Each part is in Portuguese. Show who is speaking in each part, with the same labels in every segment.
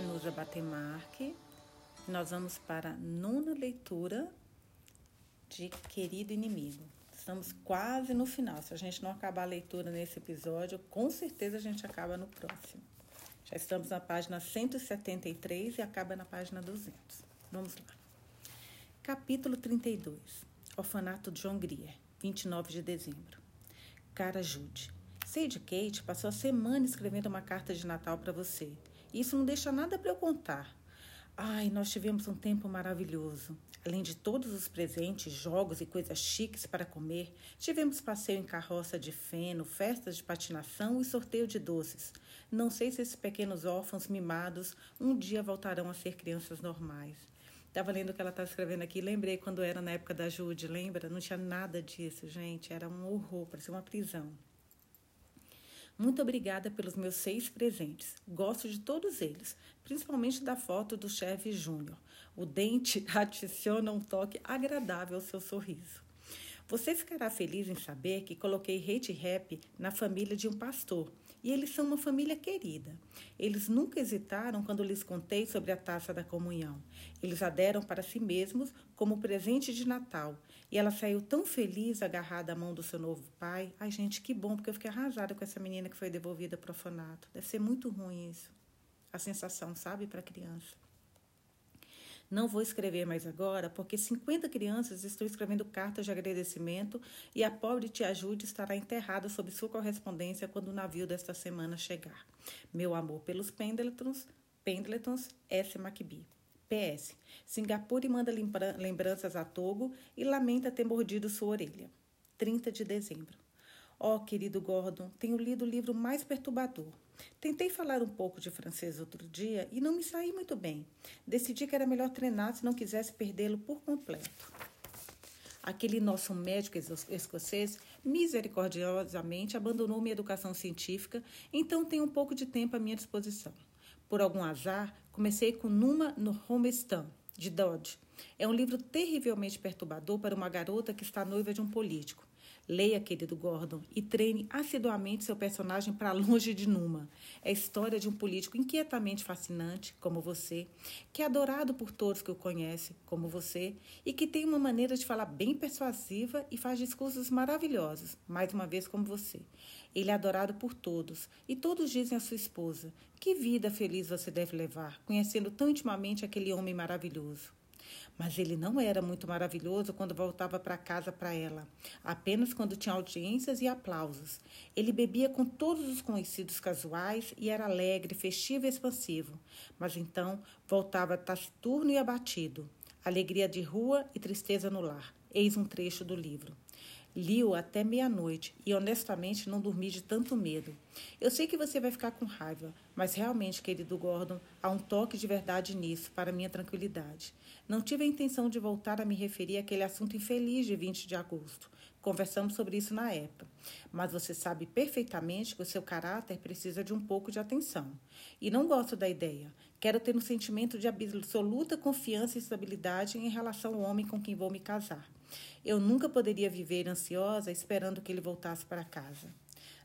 Speaker 1: Nusa Batemarque. Nós vamos para a nona leitura de Querido Inimigo. Estamos quase no final. Se a gente não acabar a leitura nesse episódio, com certeza a gente acaba no próximo. Já estamos na página 173 e acaba na página 200. Vamos lá. Capítulo 32. Orfanato John Grier, 29 de dezembro. Cara Jude. Sage Kate passou a semana escrevendo uma carta de Natal para você. Isso não deixa nada para eu contar. Ai, nós tivemos um tempo maravilhoso. Além de todos os presentes, jogos e coisas chiques para comer, tivemos passeio em carroça de feno, festas de patinação e sorteio de doces. Não sei se esses pequenos órfãos mimados um dia voltarão a ser crianças normais. Estava lendo o que ela está escrevendo aqui, lembrei quando era na época da Jude, lembra? Não tinha nada disso, gente. Era um horror, parecia uma prisão. Muito obrigada pelos meus seis presentes. Gosto de todos eles, principalmente da foto do chefe Júnior. O dente adiciona um toque agradável ao seu sorriso. Você ficará feliz em saber que coloquei hate rap na família de um pastor e eles são uma família querida. Eles nunca hesitaram quando lhes contei sobre a taça da comunhão. Eles a deram para si mesmos como presente de Natal. E ela saiu tão feliz, agarrada à mão do seu novo pai. Ai, gente, que bom, porque eu fiquei arrasada com essa menina que foi devolvida para o orfanato. Deve ser muito ruim isso. A sensação, sabe, para a criança. Não vou escrever mais agora, porque 50 crianças estão escrevendo cartas de agradecimento e a pobre tia Jude estará enterrada sob sua correspondência quando o navio desta semana chegar. Meu amor pelos Pendletons, Pendletons S. McBee. PS. Singapura manda lembranças a Togo e lamenta ter mordido sua orelha. 30 de dezembro. Oh, querido Gordon, tenho lido o livro mais perturbador. Tentei falar um pouco de francês outro dia e não me saí muito bem. Decidi que era melhor treinar se não quisesse perdê-lo por completo. Aquele nosso médico escocês misericordiosamente abandonou minha educação científica, então tenho um pouco de tempo à minha disposição. Por algum azar, comecei com Numa no Homestan, de Dodge. É um livro terrivelmente perturbador para uma garota que está noiva de um político. Leia, querido Gordon, e treine assiduamente seu personagem para longe de Numa. É a história de um político inquietamente fascinante, como você, que é adorado por todos que o conhecem, como você, e que tem uma maneira de falar bem persuasiva e faz discursos maravilhosos, mais uma vez como você. Ele é adorado por todos, e todos dizem à sua esposa: Que vida feliz você deve levar, conhecendo tão intimamente aquele homem maravilhoso. Mas ele não era muito maravilhoso quando voltava para casa para ela, apenas quando tinha audiências e aplausos. Ele bebia com todos os conhecidos casuais e era alegre, festivo e expansivo. Mas então voltava taciturno e abatido. Alegria de rua e tristeza no lar. Eis um trecho do livro. Li-o até meia-noite e honestamente não dormi de tanto medo. Eu sei que você vai ficar com raiva, mas realmente, querido Gordon, há um toque de verdade nisso, para minha tranquilidade. Não tive a intenção de voltar a me referir àquele assunto infeliz de 20 de agosto. Conversamos sobre isso na época. Mas você sabe perfeitamente que o seu caráter precisa de um pouco de atenção. E não gosto da ideia. Quero ter um sentimento de absoluta confiança e estabilidade em relação ao homem com quem vou me casar. Eu nunca poderia viver ansiosa esperando que ele voltasse para casa.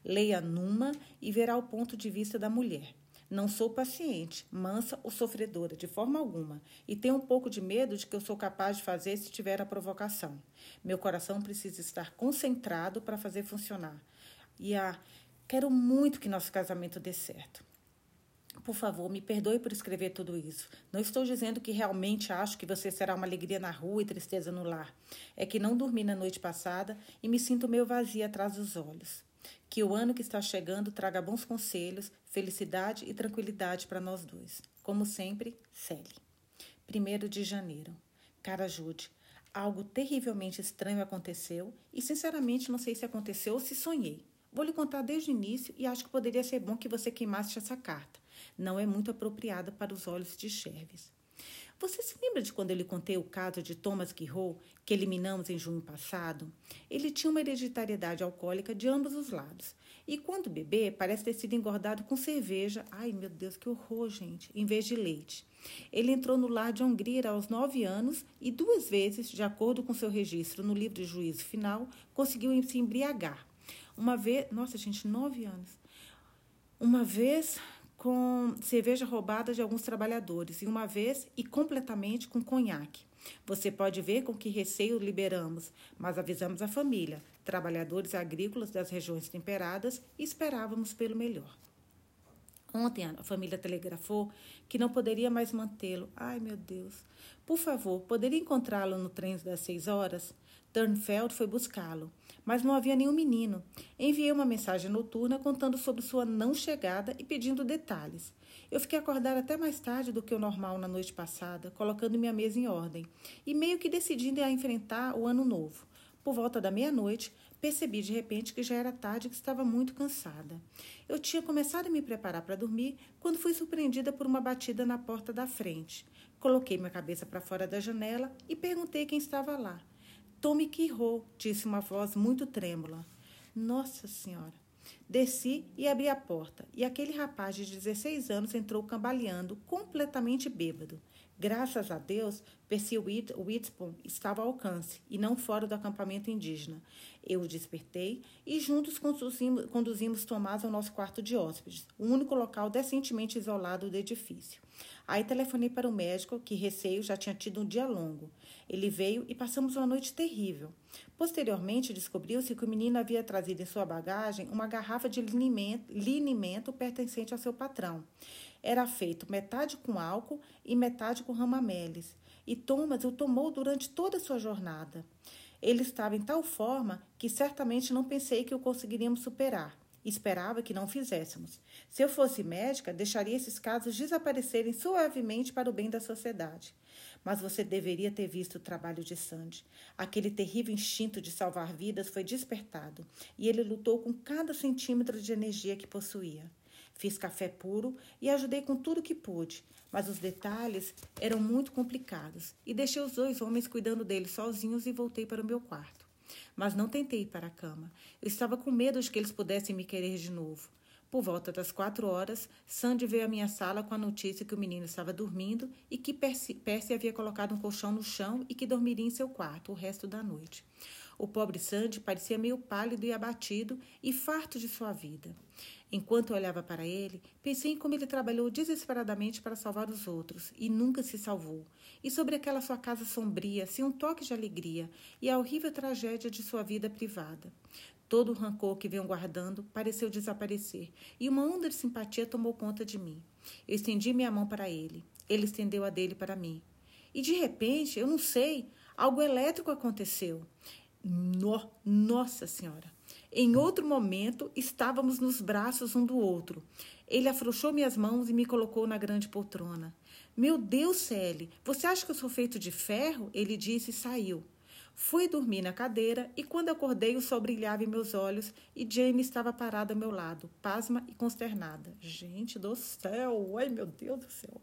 Speaker 1: Leia Numa e verá o ponto de vista da mulher. Não sou paciente, mansa ou sofredora, de forma alguma, e tenho um pouco de medo de que eu sou capaz de fazer se tiver a provocação. Meu coração precisa estar concentrado para fazer funcionar. E ah, quero muito que nosso casamento dê certo. Por favor, me perdoe por escrever tudo isso. Não estou dizendo que realmente acho que você será uma alegria na rua e tristeza no lar. É que não dormi na noite passada e me sinto meio vazia atrás dos olhos. Que o ano que está chegando traga bons conselhos, felicidade e tranquilidade para nós dois. Como sempre, Sally. 1 de janeiro. Cara Jude, algo terrivelmente estranho aconteceu e, sinceramente, não sei se aconteceu ou se sonhei. Vou lhe contar desde o início e acho que poderia ser bom que você queimasse essa carta. Não é muito apropriada para os olhos de Cherves. Você se lembra de quando eu lhe contei o caso de Thomas Guirot, que eliminamos em junho passado? Ele tinha uma hereditariedade alcoólica de ambos os lados. E quando bebê, parece ter sido engordado com cerveja. Ai, meu Deus, que horror, gente! Em vez de leite. Ele entrou no lar de Hungria aos nove anos e duas vezes, de acordo com seu registro no livro de juízo final, conseguiu se embriagar. Uma vez. Nossa, gente, nove anos. Uma vez com cerveja roubada de alguns trabalhadores e uma vez e completamente com conhaque. Você pode ver com que receio liberamos, mas avisamos a família, trabalhadores agrícolas das regiões temperadas, e esperávamos pelo melhor. Ontem a família telegrafou que não poderia mais mantê-lo. Ai, meu Deus. Por favor, poderia encontrá-lo no trem das seis horas? Turnfeld foi buscá-lo, mas não havia nenhum menino. Enviei uma mensagem noturna contando sobre sua não chegada e pedindo detalhes. Eu fiquei acordada até mais tarde do que o normal na noite passada, colocando minha mesa em ordem e meio que decidindo a enfrentar o ano novo. Por volta da meia-noite, percebi de repente que já era tarde e que estava muito cansada. Eu tinha começado a me preparar para dormir quando fui surpreendida por uma batida na porta da frente. Coloquei minha cabeça para fora da janela e perguntei quem estava lá. Tome Quirro, disse uma voz muito trêmula. Nossa Senhora! Desci e abri a porta, e aquele rapaz de 16 anos entrou cambaleando, completamente bêbado. Graças a Deus, Percy Whitspon estava ao alcance e não fora do acampamento indígena. Eu o despertei e juntos conduzimos, conduzimos Tomás ao nosso quarto de hóspedes, o único local decentemente isolado do edifício. Aí telefonei para o médico, que receio já tinha tido um dia longo. Ele veio e passamos uma noite terrível. Posteriormente, descobriu-se que o menino havia trazido em sua bagagem uma garrafa de linimento, linimento pertencente ao seu patrão. Era feito metade com álcool e metade com ramameles. E Thomas o tomou durante toda a sua jornada. Ele estava em tal forma que certamente não pensei que o conseguiríamos superar. Esperava que não fizéssemos. Se eu fosse médica, deixaria esses casos desaparecerem suavemente para o bem da sociedade. Mas você deveria ter visto o trabalho de Sandy. Aquele terrível instinto de salvar vidas foi despertado e ele lutou com cada centímetro de energia que possuía. Fiz café puro e ajudei com tudo que pude, mas os detalhes eram muito complicados e deixei os dois homens cuidando dele sozinhos e voltei para o meu quarto mas não tentei ir para a cama. Eu estava com medo de que eles pudessem me querer de novo. Por volta das quatro horas, Sandy veio à minha sala com a notícia que o menino estava dormindo e que Percy, havia colocado um colchão no chão e que dormiria em seu quarto o resto da noite. O pobre Sandy parecia meio pálido e abatido e farto de sua vida. Enquanto olhava para ele, pensei em como ele trabalhou desesperadamente para salvar os outros e nunca se salvou, e sobre aquela sua casa sombria, sem um toque de alegria, e a horrível tragédia de sua vida privada. Todo o rancor que venho guardando pareceu desaparecer, e uma onda de simpatia tomou conta de mim. Eu estendi minha mão para ele, ele estendeu a dele para mim. E de repente, eu não sei, algo elétrico aconteceu. No, nossa Senhora! Em outro momento, estávamos nos braços um do outro. Ele afrouxou minhas mãos e me colocou na grande poltrona. Meu Deus, Sally, você acha que eu sou feito de ferro? Ele disse e saiu. Fui dormir na cadeira e quando acordei o sol brilhava em meus olhos e Jamie estava parada ao meu lado, pasma e consternada. Gente do céu, ai meu Deus do céu.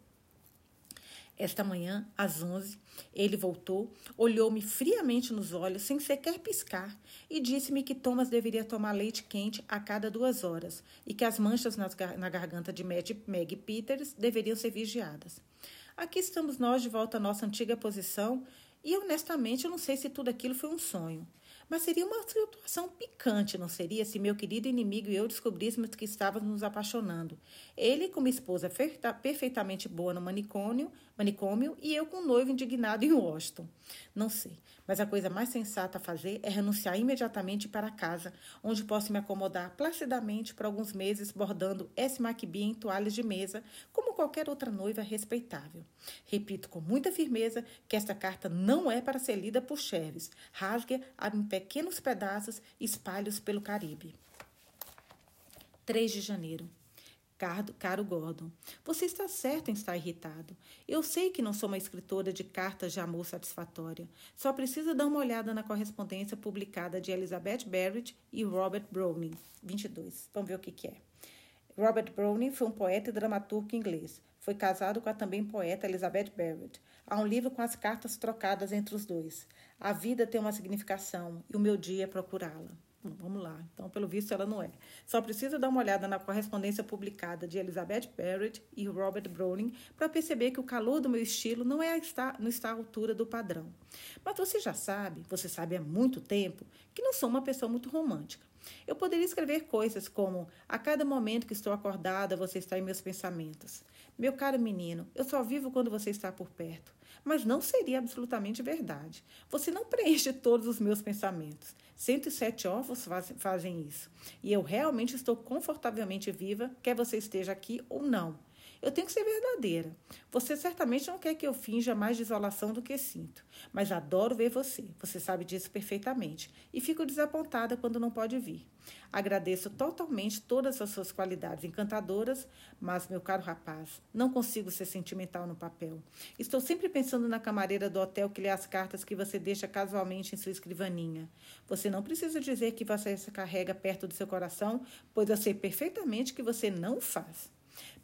Speaker 1: Esta manhã, às onze, ele voltou, olhou-me friamente nos olhos, sem sequer piscar, e disse-me que Thomas deveria tomar leite quente a cada duas horas e que as manchas na garganta de Meg Peters deveriam ser vigiadas. Aqui estamos nós de volta à nossa antiga posição, e honestamente eu não sei se tudo aquilo foi um sonho. Mas seria uma situação picante, não seria, se meu querido inimigo e eu descobríssemos que estávamos nos apaixonando. Ele com uma esposa perfeitamente boa no manicômio, manicômio e eu com um noivo indignado em Washington. Não sei, mas a coisa mais sensata a fazer é renunciar imediatamente para casa, onde posso me acomodar placidamente por alguns meses bordando S. McBee em toalhas de mesa, como qualquer outra noiva respeitável. Repito com muita firmeza que esta carta não é para ser lida por Cheves. Rasgue-a em pequenos pedaços e espalhe-os pelo Caribe. 3 de janeiro. Caro Gordon, você está certo em estar irritado. Eu sei que não sou uma escritora de cartas de amor satisfatória. Só precisa dar uma olhada na correspondência publicada de Elizabeth Barrett e Robert Browning. 22. Vamos ver o que, que é. Robert Browning foi um poeta e dramaturgo inglês. Foi casado com a também poeta Elizabeth Barrett. Há um livro com as cartas trocadas entre os dois. A vida tem uma significação e o meu dia é procurá-la. Vamos lá. Então, pelo visto, ela não é. Só precisa dar uma olhada na correspondência publicada de Elizabeth Barrett e Robert Browning para perceber que o calor do meu estilo não é está, não está à altura do padrão. Mas você já sabe, você sabe há muito tempo, que não sou uma pessoa muito romântica. Eu poderia escrever coisas como: A cada momento que estou acordada, você está em meus pensamentos. Meu caro menino, eu só vivo quando você está por perto. Mas não seria absolutamente verdade. Você não preenche todos os meus pensamentos. 107 ovos fazem isso. E eu realmente estou confortavelmente viva, quer você esteja aqui ou não. Eu tenho que ser verdadeira. Você certamente não quer que eu finja mais desolação do que sinto, mas adoro ver você. Você sabe disso perfeitamente. E fico desapontada quando não pode vir. Agradeço totalmente todas as suas qualidades encantadoras, mas, meu caro rapaz, não consigo ser sentimental no papel. Estou sempre pensando na camareira do hotel que lê as cartas que você deixa casualmente em sua escrivaninha. Você não precisa dizer que você se carrega perto do seu coração, pois eu sei perfeitamente que você não faz.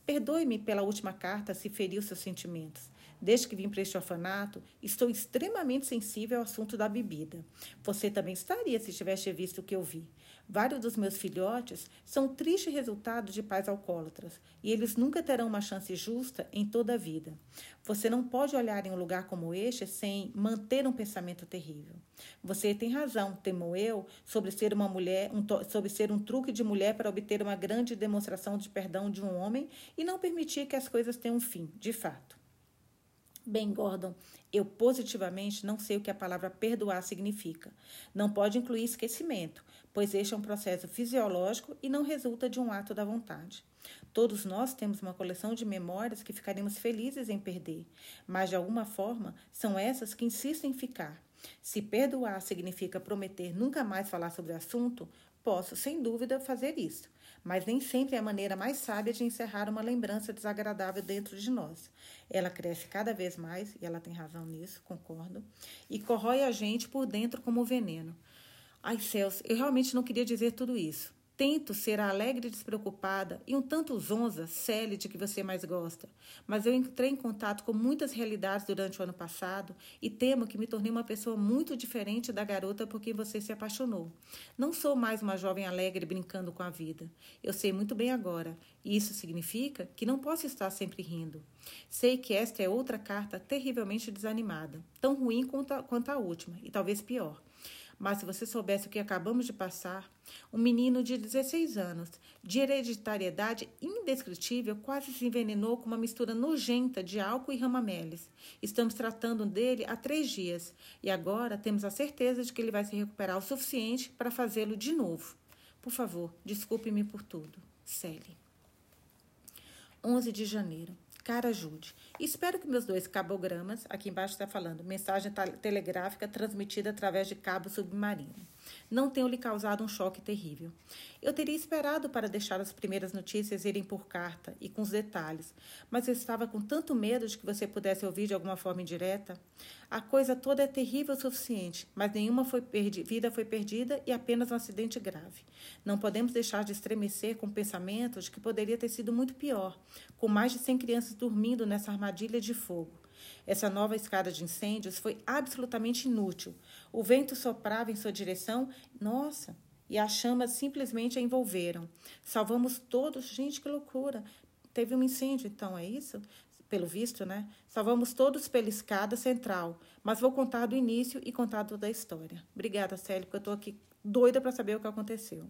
Speaker 1: Perdoe-me pela última carta se feriu seus sentimentos. Desde que vim para este orfanato, estou extremamente sensível ao assunto da bebida. Você também estaria se tivesse visto o que eu vi. Vários dos meus filhotes são triste resultado de pais alcoólatras e eles nunca terão uma chance justa em toda a vida. Você não pode olhar em um lugar como este sem manter um pensamento terrível. Você tem razão, temo eu, sobre ser uma mulher, um, sobre ser um truque de mulher para obter uma grande demonstração de perdão de um homem e não permitir que as coisas tenham um fim, de fato. Bem, Gordon, eu positivamente não sei o que a palavra perdoar significa. Não pode incluir esquecimento, pois este é um processo fisiológico e não resulta de um ato da vontade. Todos nós temos uma coleção de memórias que ficaremos felizes em perder, mas de alguma forma são essas que insistem em ficar. Se perdoar significa prometer nunca mais falar sobre o assunto, posso, sem dúvida, fazer isso mas nem sempre é a maneira mais sábia de encerrar uma lembrança desagradável dentro de nós. Ela cresce cada vez mais, e ela tem razão nisso, concordo, e corrói a gente por dentro como veneno. Ai, céus, eu realmente não queria dizer tudo isso. Tento ser a alegre e despreocupada e um tanto zonza, célide que você mais gosta. Mas eu entrei em contato com muitas realidades durante o ano passado e temo que me tornei uma pessoa muito diferente da garota por quem você se apaixonou. Não sou mais uma jovem alegre brincando com a vida. Eu sei muito bem agora, e isso significa que não posso estar sempre rindo. Sei que esta é outra carta terrivelmente desanimada, tão ruim quanto a, quanto a última, e talvez pior. Mas se você soubesse o que acabamos de passar, um menino de 16 anos, de hereditariedade indescritível, quase se envenenou com uma mistura nojenta de álcool e ramameles. Estamos tratando dele há três dias e agora temos a certeza de que ele vai se recuperar o suficiente para fazê-lo de novo. Por favor, desculpe-me por tudo. Sally. 11 de janeiro. Cara Jude, espero que meus dois cabogramas, aqui embaixo está falando, mensagem telegráfica transmitida através de cabo submarino não tenham lhe causado um choque terrível. Eu teria esperado para deixar as primeiras notícias irem por carta e com os detalhes, mas eu estava com tanto medo de que você pudesse ouvir de alguma forma indireta. A coisa toda é terrível o suficiente, mas nenhuma foi vida foi perdida e apenas um acidente grave. Não podemos deixar de estremecer com pensamentos de que poderia ter sido muito pior, com mais de 100 crianças dormindo nessa armadilha de fogo. Essa nova escada de incêndios foi absolutamente inútil. O vento soprava em sua direção, nossa, e as chamas simplesmente a envolveram. Salvamos todos, gente, que loucura. Teve um incêndio, então, é isso? Pelo visto, né? Salvamos todos pela escada central, mas vou contar do início e contar toda a história. Obrigada, Célio, porque eu estou aqui doida para saber o que aconteceu.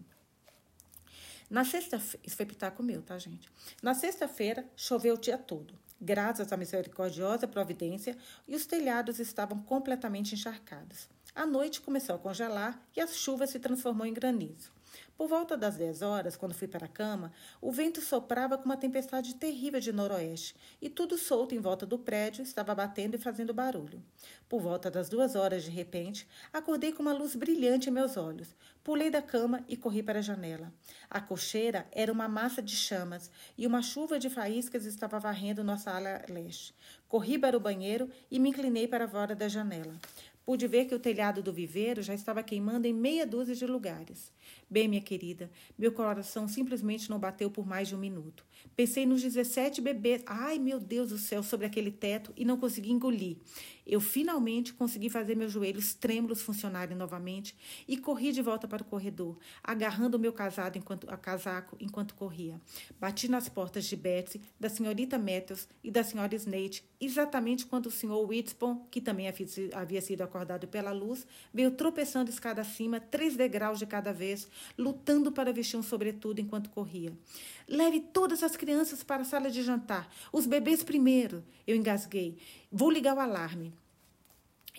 Speaker 1: Na sexta-feira, isso foi pitaco meu, tá, gente? Na sexta-feira, choveu o dia todo graças à misericordiosa providência, e os telhados estavam completamente encharcados. A noite começou a congelar e a chuva se transformou em granizo. Por volta das 10 horas, quando fui para a cama, o vento soprava com uma tempestade terrível de noroeste e tudo solto em volta do prédio estava batendo e fazendo barulho. Por volta das duas horas, de repente, acordei com uma luz brilhante em meus olhos. Pulei da cama e corri para a janela. A cocheira era uma massa de chamas e uma chuva de faíscas estava varrendo nossa ala leste. Corri para o banheiro e me inclinei para fora da janela. Pude ver que o telhado do viveiro já estava queimando em meia dúzia de lugares. Bem, minha querida, meu coração simplesmente não bateu por mais de um minuto. Pensei nos 17 bebês. Ai, meu Deus do céu, sobre aquele teto e não consegui engolir. Eu finalmente consegui fazer meus joelhos trêmulos funcionarem novamente e corri de volta para o corredor, agarrando o meu casado enquanto, a casaco enquanto corria. Bati nas portas de Betsy, da senhorita Matthews e da senhora Snate, exatamente quando o senhor Whitspon, que também havia sido acordado pela luz, veio tropeçando escada acima, três degraus de cada vez, lutando para vestir um sobretudo enquanto corria. Leve todas as crianças para a sala de jantar. Os bebês primeiro. Eu engasguei. Vou ligar o alarme.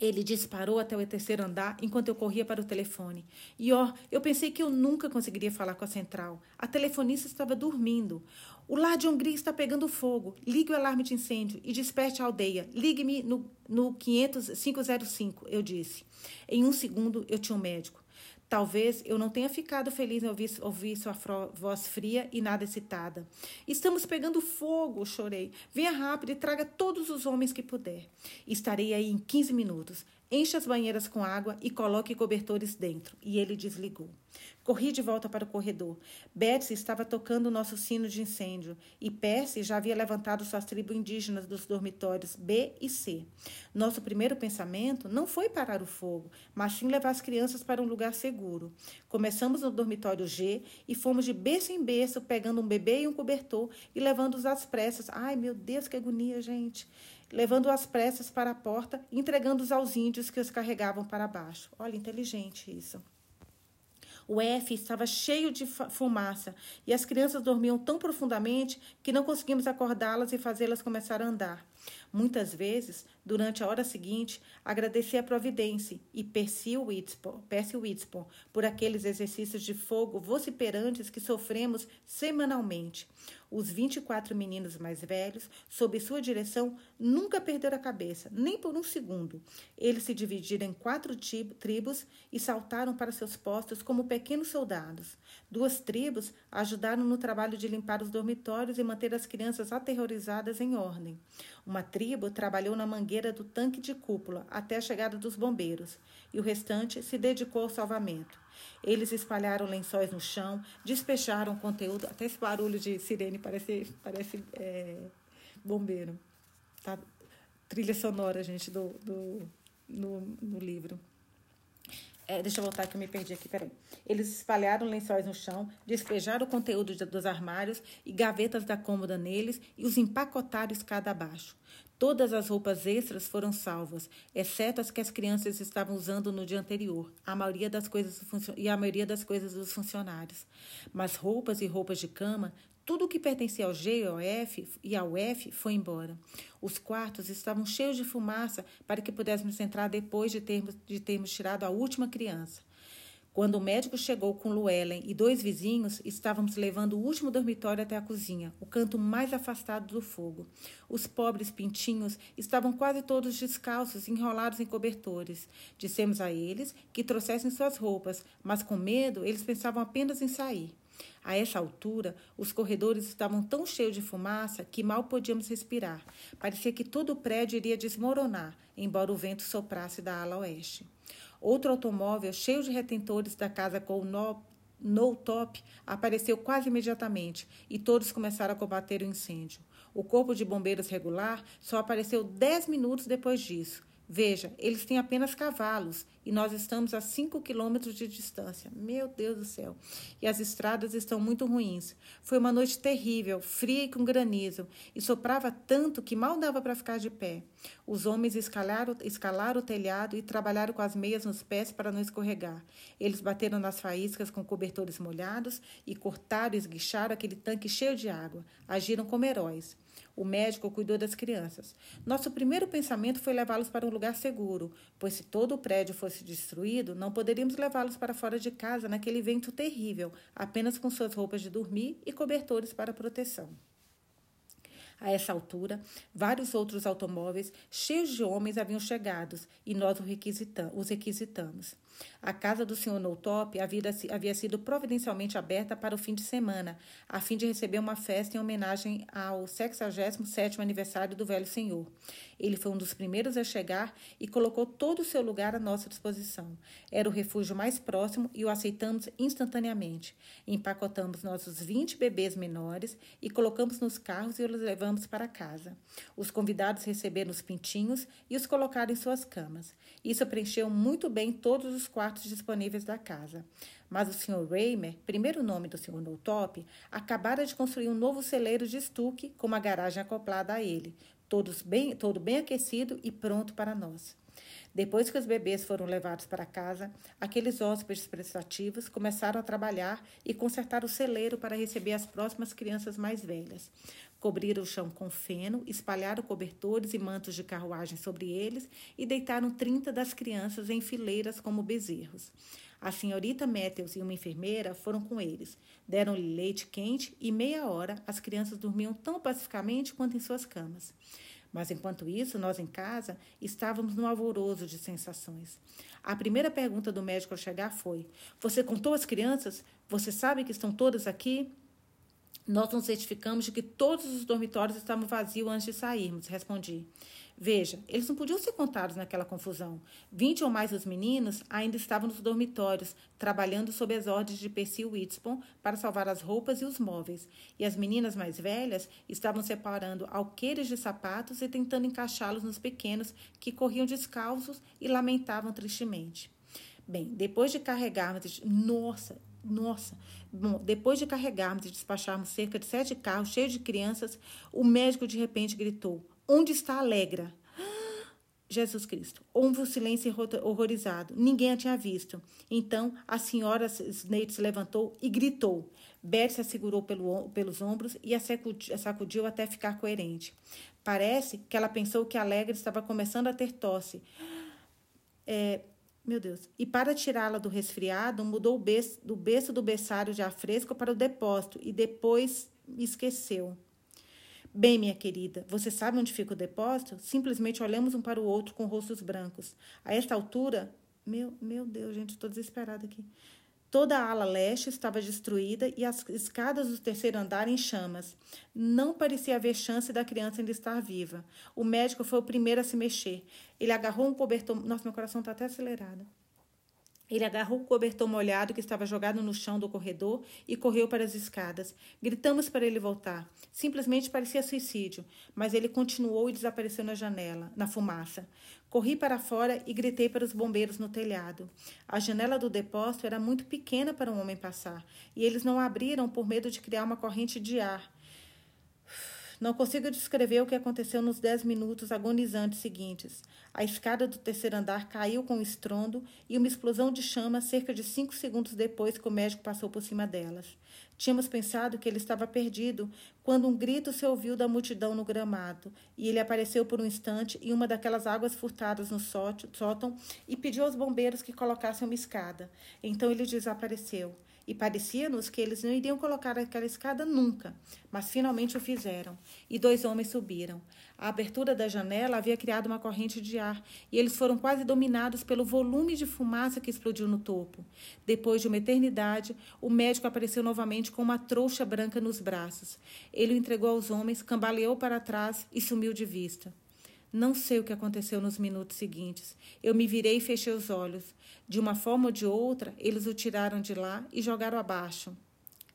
Speaker 1: Ele disparou até o terceiro andar enquanto eu corria para o telefone. E ó, eu pensei que eu nunca conseguiria falar com a central. A telefonista estava dormindo. O lar de Hungria está pegando fogo. Ligue o alarme de incêndio e desperte a aldeia. Ligue-me no, no 505, eu disse. Em um segundo, eu tinha um médico. Talvez eu não tenha ficado feliz em ouvir, ouvir sua voz fria e nada excitada. Estamos pegando fogo, chorei. Venha rápido e traga todos os homens que puder. Estarei aí em 15 minutos. Encha as banheiras com água e coloque cobertores dentro. E ele desligou. Corri de volta para o corredor. Betsy estava tocando o nosso sino de incêndio e Percy já havia levantado suas tribos indígenas dos dormitórios B e C. Nosso primeiro pensamento não foi parar o fogo, mas sim levar as crianças para um lugar seguro. Começamos no dormitório G e fomos de berço em berço, pegando um bebê e um cobertor e levando-os às pressas. Ai, meu Deus, que agonia, gente! Levando as pressas para a porta e entregando-os aos índios que os carregavam para baixo. Olha, inteligente isso. O F estava cheio de fumaça e as crianças dormiam tão profundamente que não conseguimos acordá-las e fazê-las começar a andar. Muitas vezes, durante a hora seguinte, agradeci a providência e Percy Whitspon por aqueles exercícios de fogo vociferantes que sofremos semanalmente. Os 24 meninos mais velhos, sob sua direção, nunca perderam a cabeça, nem por um segundo. Eles se dividiram em quatro tribos e saltaram para seus postos como pequenos soldados. Duas tribos ajudaram no trabalho de limpar os dormitórios e manter as crianças aterrorizadas em ordem. Uma tribo trabalhou na mangueira do tanque de cúpula até a chegada dos bombeiros, e o restante se dedicou ao salvamento. Eles espalharam lençóis no chão, despejaram conteúdo. Até esse barulho de sirene parece, parece é, bombeiro. Tá? Trilha sonora, gente, do, do, no, no livro. É, deixa eu voltar que eu me perdi aqui, peraí. Eles espalharam lençóis no chão, despejaram o conteúdo de, dos armários e gavetas da cômoda neles e os empacotaram escada abaixo. Todas as roupas extras foram salvas, exceto as que as crianças estavam usando no dia anterior, a maioria das coisas e a maioria das coisas dos funcionários. Mas roupas e roupas de cama, tudo o que pertencia ao G ao F e ao F foi embora. Os quartos estavam cheios de fumaça para que pudéssemos entrar depois de termos, de termos tirado a última criança. Quando o médico chegou com Luellen e dois vizinhos, estávamos levando o último dormitório até a cozinha, o canto mais afastado do fogo. Os pobres pintinhos estavam quase todos descalços, enrolados em cobertores. Dissemos a eles que trouxessem suas roupas, mas com medo eles pensavam apenas em sair. A essa altura, os corredores estavam tão cheios de fumaça que mal podíamos respirar. Parecia que todo o prédio iria desmoronar, embora o vento soprasse da ala oeste. Outro automóvel, cheio de retentores da casa com o no, no top, apareceu quase imediatamente e todos começaram a combater o incêndio. O corpo de bombeiros regular só apareceu dez minutos depois disso. Veja, eles têm apenas cavalos e nós estamos a 5 quilômetros de distância. Meu Deus do céu. E as estradas estão muito ruins. Foi uma noite terrível, fria e com granizo, e soprava tanto que mal dava para ficar de pé. Os homens escalaram, escalaram o telhado e trabalharam com as meias nos pés para não escorregar. Eles bateram nas faíscas com cobertores molhados e cortaram e esguicharam aquele tanque cheio de água. Agiram como heróis. O médico cuidou das crianças. Nosso primeiro pensamento foi levá-los para um lugar seguro, pois se todo o prédio fosse destruído, não poderíamos levá-los para fora de casa naquele vento terrível, apenas com suas roupas de dormir e cobertores para proteção. A essa altura, vários outros automóveis cheios de homens haviam chegado e nós os requisitamos. A casa do Sr. Noutop havia sido providencialmente aberta para o fim de semana, a fim de receber uma festa em homenagem ao 67º aniversário do velho senhor. Ele foi um dos primeiros a chegar e colocou todo o seu lugar à nossa disposição. Era o refúgio mais próximo e o aceitamos instantaneamente. Empacotamos nossos 20 bebês menores e colocamos nos carros e os levamos para casa. Os convidados receberam os pintinhos e os colocaram em suas camas. Isso preencheu muito bem todos os quartos disponíveis da casa. Mas o Sr. Raymer, primeiro nome do Sr. Notop, acabara de construir um novo celeiro de estuque com uma garagem acoplada a ele, todos bem, todo bem aquecido e pronto para nós. Depois que os bebês foram levados para casa, aqueles hóspedes prestativos começaram a trabalhar e consertar o celeiro para receber as próximas crianças mais velhas. Cobriram o chão com feno, espalharam cobertores e mantos de carruagem sobre eles e deitaram trinta das crianças em fileiras como bezerros. A senhorita Matthews e uma enfermeira foram com eles. Deram-lhe leite quente e meia hora as crianças dormiam tão pacificamente quanto em suas camas. Mas enquanto isso, nós em casa estávamos num alvoroço de sensações. A primeira pergunta do médico ao chegar foi: Você contou as crianças? Você sabe que estão todas aqui? Nós nos certificamos de que todos os dormitórios estavam vazios antes de sairmos, respondi. Veja, eles não podiam ser contados naquela confusão. Vinte ou mais dos meninos ainda estavam nos dormitórios, trabalhando sob as ordens de Percy Whitspon para salvar as roupas e os móveis. E as meninas mais velhas estavam separando alqueires de sapatos e tentando encaixá-los nos pequenos, que corriam descalços e lamentavam tristemente. Bem, depois de carregarmos. Nossa, nossa, bom, depois de carregarmos e despacharmos cerca de sete carros cheios de crianças, o médico de repente gritou: Onde está a Alegra? Jesus Cristo. Houve um silêncio horrorizado. Ninguém a tinha visto. Então a senhora Snape se levantou e gritou. Beth se segurou pelo, pelos ombros e a sacudiu até ficar coerente. Parece que ela pensou que a Alegre estava começando a ter tosse. É, meu Deus. E para tirá-la do resfriado, mudou o berço, do berço do berçário ar fresco para o depósito e depois esqueceu. Bem, minha querida, você sabe onde fica o depósito? Simplesmente olhamos um para o outro com rostos brancos. A esta altura, meu, meu Deus, gente, estou desesperada aqui. Toda a ala leste estava destruída e as escadas do terceiro andar em chamas. Não parecia haver chance da criança ainda estar viva. O médico foi o primeiro a se mexer. Ele agarrou um cobertor. Nossa, meu coração está até acelerado. Ele agarrou o cobertor molhado que estava jogado no chão do corredor e correu para as escadas. Gritamos para ele voltar. Simplesmente parecia suicídio, mas ele continuou e desapareceu na janela, na fumaça. Corri para fora e gritei para os bombeiros no telhado. A janela do depósito era muito pequena para um homem passar, e eles não abriram por medo de criar uma corrente de ar. Não consigo descrever o que aconteceu nos dez minutos agonizantes seguintes. A escada do terceiro andar caiu com um estrondo e uma explosão de chama cerca de cinco segundos depois que o médico passou por cima delas. Tínhamos pensado que ele estava perdido quando um grito se ouviu da multidão no gramado e ele apareceu por um instante em uma daquelas águas furtadas no sótão e pediu aos bombeiros que colocassem uma escada. Então ele desapareceu e parecia-nos que eles não iriam colocar aquela escada nunca, mas finalmente o fizeram, e dois homens subiram. A abertura da janela havia criado uma corrente de ar, e eles foram quase dominados pelo volume de fumaça que explodiu no topo. Depois de uma eternidade, o médico apareceu novamente com uma trouxa branca nos braços. Ele o entregou aos homens, cambaleou para trás e sumiu de vista. Não sei o que aconteceu nos minutos seguintes. Eu me virei e fechei os olhos. De uma forma ou de outra, eles o tiraram de lá e jogaram abaixo.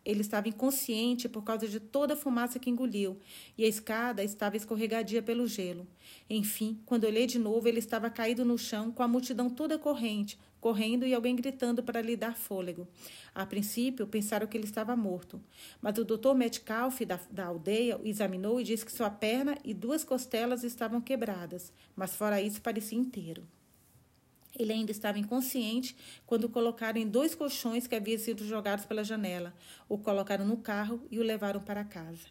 Speaker 1: Ele estava inconsciente por causa de toda a fumaça que engoliu, e a escada estava escorregadia pelo gelo. Enfim, quando olhei de novo, ele estava caído no chão, com a multidão toda corrente, correndo e alguém gritando para lhe dar fôlego. A princípio, pensaram que ele estava morto, mas o doutor Metcalf da, da aldeia o examinou e disse que sua perna e duas costelas estavam quebradas, mas fora isso parecia inteiro. Ele ainda estava inconsciente quando o colocaram em dois colchões que haviam sido jogados pela janela, o colocaram no carro e o levaram para casa.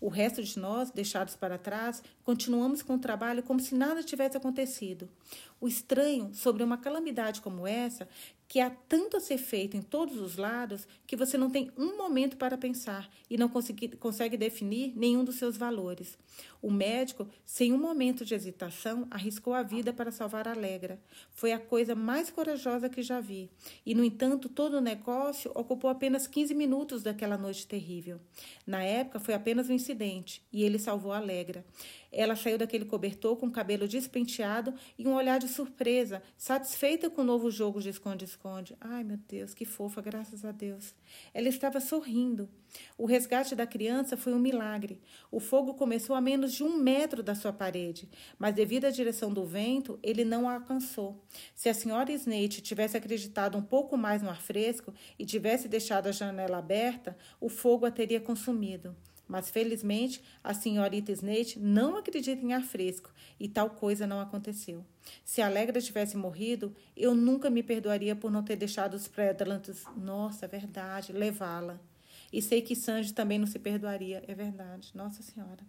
Speaker 1: O resto de nós, deixados para trás, continuamos com o trabalho como se nada tivesse acontecido. O estranho sobre uma calamidade como essa que há tanto a ser feito em todos os lados que você não tem um momento para pensar e não consegue, definir nenhum dos seus valores. O médico, sem um momento de hesitação, arriscou a vida para salvar a Alegra. Foi a coisa mais corajosa que já vi. E, no entanto, todo o negócio ocupou apenas 15 minutos daquela noite terrível. Na época, foi apenas um incidente e ele salvou a Alegra. Ela saiu daquele cobertor com o cabelo despenteado e um olhar de surpresa, satisfeita com o novo jogo de esconde-esconde. Ai, meu Deus, que fofa, graças a Deus. Ela estava sorrindo. O resgate da criança foi um milagre. O fogo começou a menos de um metro da sua parede, mas devido à direção do vento, ele não a alcançou. Se a senhora Snate tivesse acreditado um pouco mais no ar fresco e tivesse deixado a janela aberta, o fogo a teria consumido. Mas felizmente a senhorita Snate não acredita em ar fresco e tal coisa não aconteceu. Se a Alegra tivesse morrido, eu nunca me perdoaria por não ter deixado os Predlantes, nossa, é verdade, levá-la. E sei que Sanji também não se perdoaria, é verdade, nossa senhora.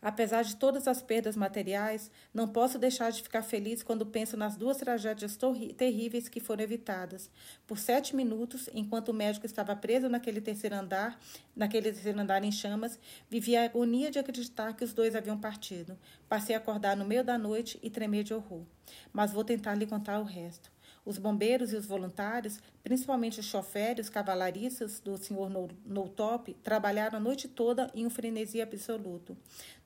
Speaker 1: Apesar de todas as perdas materiais, não posso deixar de ficar feliz quando penso nas duas tragédias terríveis que foram evitadas. Por sete minutos, enquanto o médico estava preso naquele terceiro andar, naquele terceiro andar em chamas, vivi a agonia de acreditar que os dois haviam partido. Passei a acordar no meio da noite e tremer de horror. Mas vou tentar lhe contar o resto. Os bombeiros e os voluntários, principalmente os choferes, cavalaristas do Sr. Noutop, trabalharam a noite toda em um frenesi absoluto.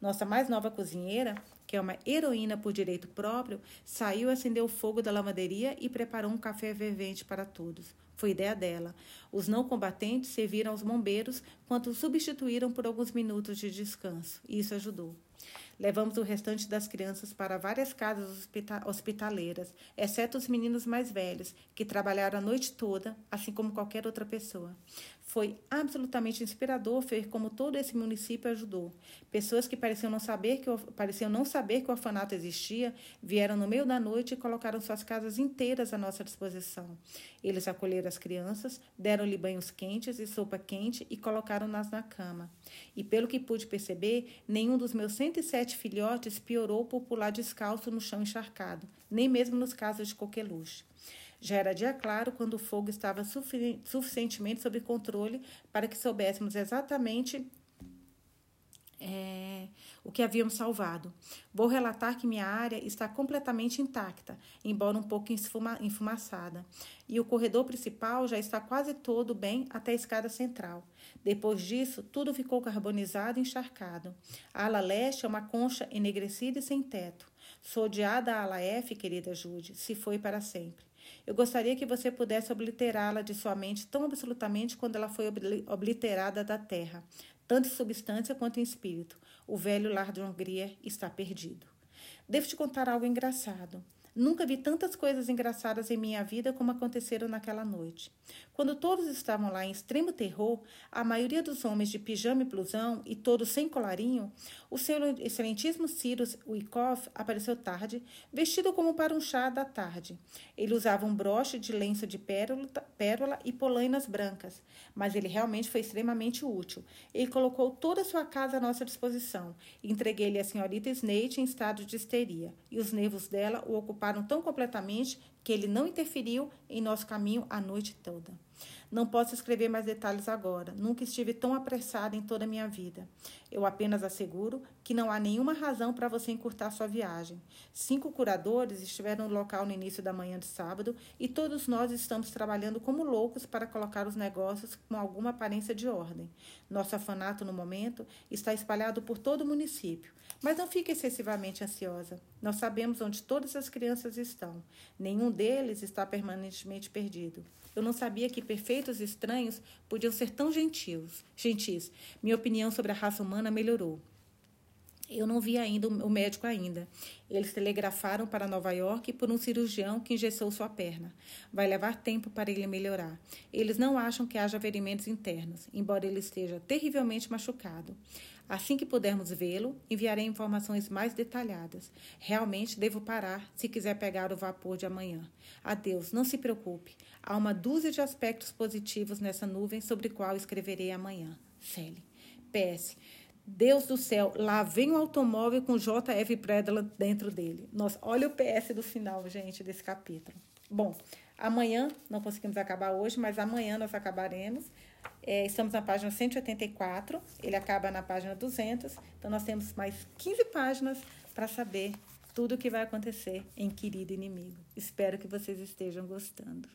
Speaker 1: Nossa mais nova cozinheira, que é uma heroína por direito próprio, saiu, acendeu o fogo da lavanderia e preparou um café fervente para todos. Foi ideia dela. Os não combatentes serviram aos bombeiros, quanto substituíram por alguns minutos de descanso. Isso ajudou. Levamos o restante das crianças para várias casas hospitaleiras, exceto os meninos mais velhos, que trabalharam a noite toda, assim como qualquer outra pessoa. Foi absolutamente inspirador ver como todo esse município ajudou. Pessoas que pareciam não saber que, pareciam não saber que o orfanato existia vieram no meio da noite e colocaram suas casas inteiras à nossa disposição. Eles acolheram as crianças, deram-lhe banhos quentes e sopa quente e colocaram-nas na cama. E pelo que pude perceber, nenhum dos meus 107 filhotes piorou por pular descalço no chão encharcado, nem mesmo nos casos de coqueluche. Já era dia claro quando o fogo estava suficientemente sob controle para que soubéssemos exatamente é, o que havíamos salvado. Vou relatar que minha área está completamente intacta, embora um pouco enfumaçada, e o corredor principal já está quase todo bem até a escada central. Depois disso, tudo ficou carbonizado e encharcado. A ala leste é uma concha enegrecida e sem teto. Sou odiada a ala F, querida Jude, se foi para sempre. Eu gostaria que você pudesse obliterá-la de sua mente tão absolutamente quando ela foi obliterada da terra, tanto em substância quanto em espírito. O velho lar de Hungria está perdido. Devo te contar algo engraçado. Nunca vi tantas coisas engraçadas em minha vida como aconteceram naquela noite. Quando todos estavam lá em extremo terror, a maioria dos homens de pijama e blusão e todos sem colarinho, o seu excelentíssimo Cyrus Wyckoff apareceu tarde, vestido como para um chá da tarde. Ele usava um broche de lenço de pérola, pérola e polainas brancas, mas ele realmente foi extremamente útil. Ele colocou toda a sua casa à nossa disposição. Entreguei-lhe a senhorita Snate em estado de histeria, e os nervos dela o ocuparam tão completamente que ele não interferiu em nosso caminho a noite toda. Não posso escrever mais detalhes agora. Nunca estive tão apressada em toda a minha vida. Eu apenas asseguro que não há nenhuma razão para você encurtar sua viagem. Cinco curadores estiveram no local no início da manhã de sábado e todos nós estamos trabalhando como loucos para colocar os negócios com alguma aparência de ordem. Nosso afanato no momento está espalhado por todo o município. Mas não fique excessivamente ansiosa. Nós sabemos onde todas as crianças estão. Nenhum deles está permanentemente perdido. Eu não sabia que perfeitos estranhos podiam ser tão gentios, gentis. Minha opinião sobre a raça humana melhorou. Eu não vi ainda o médico ainda. Eles telegrafaram para Nova York por um cirurgião que engessou sua perna. Vai levar tempo para ele melhorar. Eles não acham que haja ferimentos internos, embora ele esteja terrivelmente machucado. Assim que pudermos vê-lo, enviarei informações mais detalhadas. Realmente devo parar se quiser pegar o vapor de amanhã. Adeus, não se preocupe. Há uma dúzia de aspectos positivos nessa nuvem sobre qual escreverei amanhã. Sally. PS. Deus do céu, lá vem o automóvel com JF Predland dentro dele. Nossa, olha o PS do final, gente, desse capítulo. Bom, amanhã, não conseguimos acabar hoje, mas amanhã nós acabaremos. É, estamos na página 184, ele acaba na página 200, então nós temos mais 15 páginas para saber tudo o que vai acontecer em Querido Inimigo. Espero que vocês estejam gostando.